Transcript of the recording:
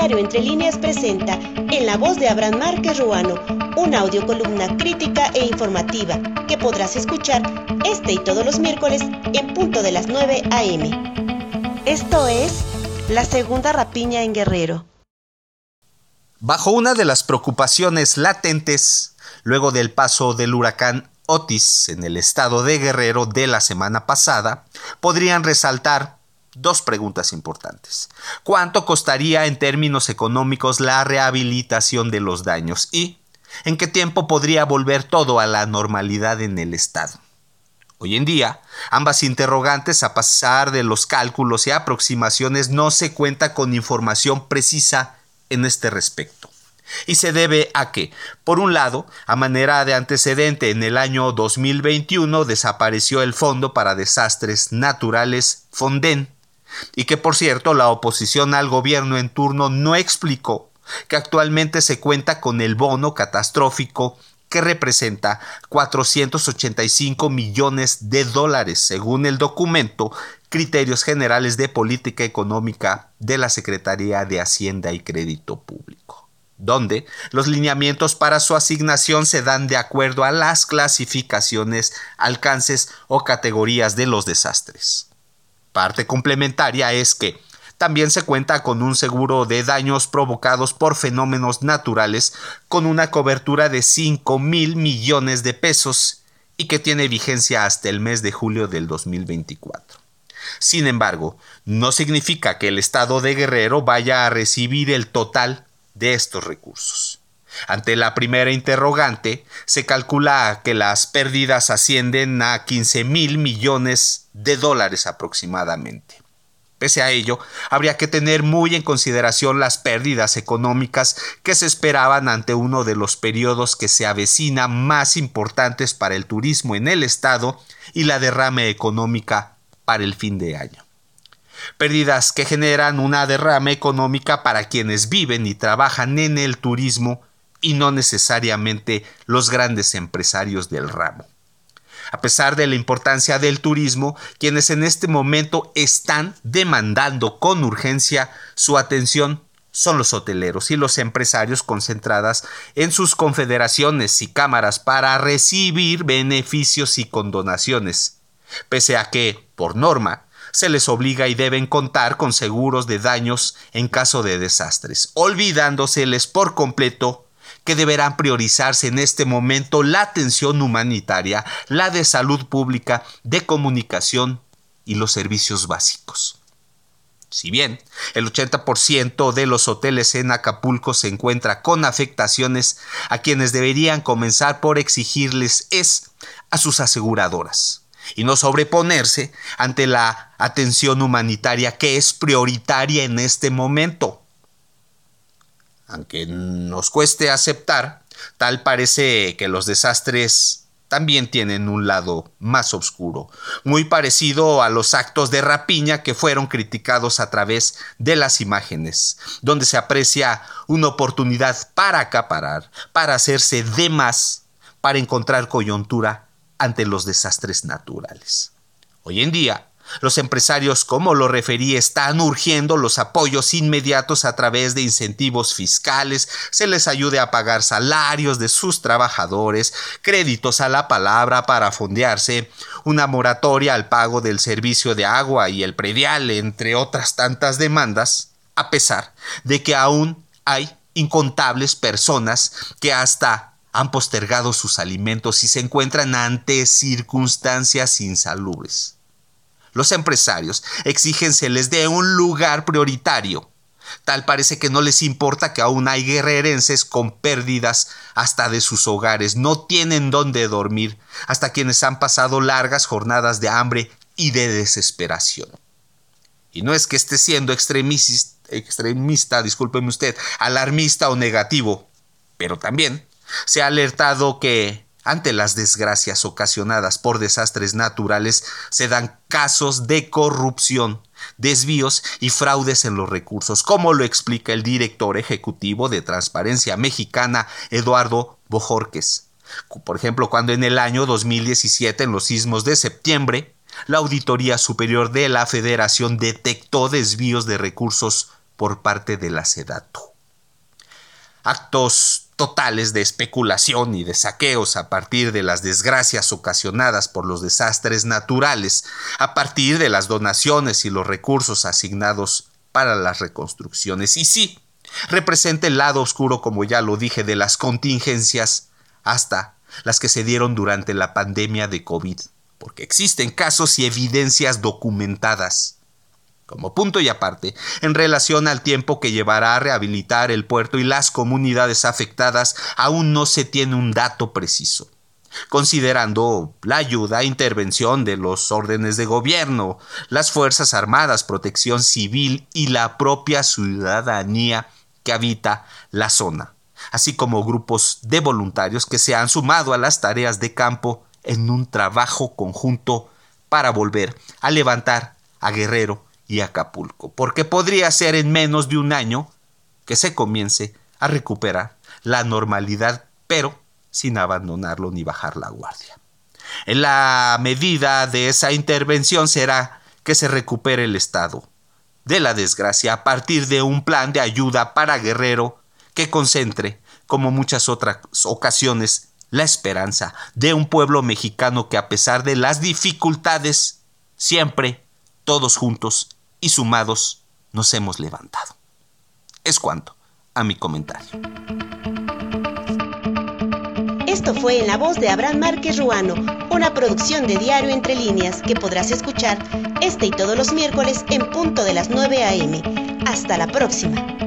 Diario Entre Líneas presenta, en la voz de Abraham Márquez Ruano, una audiocolumna crítica e informativa que podrás escuchar este y todos los miércoles en punto de las 9 a.m. Esto es La Segunda Rapiña en Guerrero. Bajo una de las preocupaciones latentes, luego del paso del huracán Otis en el estado de Guerrero de la semana pasada, podrían resaltar dos preguntas importantes. ¿Cuánto costaría en términos económicos la rehabilitación de los daños? ¿Y en qué tiempo podría volver todo a la normalidad en el Estado? Hoy en día, ambas interrogantes, a pasar de los cálculos y aproximaciones, no se cuenta con información precisa en este respecto. Y se debe a que, por un lado, a manera de antecedente, en el año 2021 desapareció el Fondo para Desastres Naturales Fonden, y que por cierto la oposición al gobierno en turno no explicó que actualmente se cuenta con el bono catastrófico que representa 485 millones de dólares, según el documento Criterios Generales de Política Económica de la Secretaría de Hacienda y Crédito Público, donde los lineamientos para su asignación se dan de acuerdo a las clasificaciones, alcances o categorías de los desastres. Parte complementaria es que también se cuenta con un seguro de daños provocados por fenómenos naturales con una cobertura de 5 mil millones de pesos y que tiene vigencia hasta el mes de julio del 2024. Sin embargo, no significa que el Estado de Guerrero vaya a recibir el total de estos recursos. Ante la primera interrogante, se calcula que las pérdidas ascienden a 15 mil millones de dólares aproximadamente. Pese a ello, habría que tener muy en consideración las pérdidas económicas que se esperaban ante uno de los periodos que se avecina más importantes para el turismo en el estado y la derrame económica para el fin de año. Pérdidas que generan una derrame económica para quienes viven y trabajan en el turismo y no necesariamente los grandes empresarios del ramo. A pesar de la importancia del turismo, quienes en este momento están demandando con urgencia su atención son los hoteleros y los empresarios concentradas en sus confederaciones y cámaras para recibir beneficios y condonaciones, pese a que, por norma, se les obliga y deben contar con seguros de daños en caso de desastres, olvidándoseles por completo que deberán priorizarse en este momento la atención humanitaria, la de salud pública, de comunicación y los servicios básicos. Si bien el 80% de los hoteles en Acapulco se encuentra con afectaciones, a quienes deberían comenzar por exigirles es a sus aseguradoras y no sobreponerse ante la atención humanitaria que es prioritaria en este momento aunque nos cueste aceptar, tal parece que los desastres también tienen un lado más oscuro, muy parecido a los actos de rapiña que fueron criticados a través de las imágenes, donde se aprecia una oportunidad para acaparar, para hacerse de más, para encontrar coyuntura ante los desastres naturales. Hoy en día, los empresarios, como lo referí, están urgiendo los apoyos inmediatos a través de incentivos fiscales, se les ayude a pagar salarios de sus trabajadores, créditos a la palabra para fondearse, una moratoria al pago del servicio de agua y el predial, entre otras tantas demandas, a pesar de que aún hay incontables personas que hasta han postergado sus alimentos y se encuentran ante circunstancias insalubres. Los empresarios exigen se les dé un lugar prioritario. Tal parece que no les importa que aún hay guerrerenses con pérdidas hasta de sus hogares, no tienen dónde dormir, hasta quienes han pasado largas jornadas de hambre y de desesperación. Y no es que esté siendo extremista, extremista, discúlpeme usted, alarmista o negativo, pero también se ha alertado que ante las desgracias ocasionadas por desastres naturales se dan casos de corrupción, desvíos y fraudes en los recursos, como lo explica el director ejecutivo de Transparencia Mexicana, Eduardo Bojorques. Por ejemplo, cuando en el año 2017, en los sismos de septiembre, la Auditoría Superior de la Federación detectó desvíos de recursos por parte de la SEDATU. Actos totales de especulación y de saqueos a partir de las desgracias ocasionadas por los desastres naturales, a partir de las donaciones y los recursos asignados para las reconstrucciones. Y sí, representa el lado oscuro, como ya lo dije, de las contingencias hasta las que se dieron durante la pandemia de COVID, porque existen casos y evidencias documentadas como punto y aparte, en relación al tiempo que llevará a rehabilitar el puerto y las comunidades afectadas, aún no se tiene un dato preciso. Considerando la ayuda e intervención de los órdenes de gobierno, las Fuerzas Armadas, Protección Civil y la propia ciudadanía que habita la zona, así como grupos de voluntarios que se han sumado a las tareas de campo en un trabajo conjunto para volver a levantar a Guerrero y Acapulco, porque podría ser en menos de un año que se comience a recuperar la normalidad, pero sin abandonarlo ni bajar la guardia. En la medida de esa intervención será que se recupere el estado de la desgracia a partir de un plan de ayuda para Guerrero que concentre, como muchas otras ocasiones, la esperanza de un pueblo mexicano que a pesar de las dificultades, siempre, todos juntos, y sumados nos hemos levantado. Es cuanto a mi comentario. Esto fue en la voz de Abraham Márquez Ruano, una producción de Diario Entre Líneas que podrás escuchar este y todos los miércoles en punto de las 9 a.m. Hasta la próxima.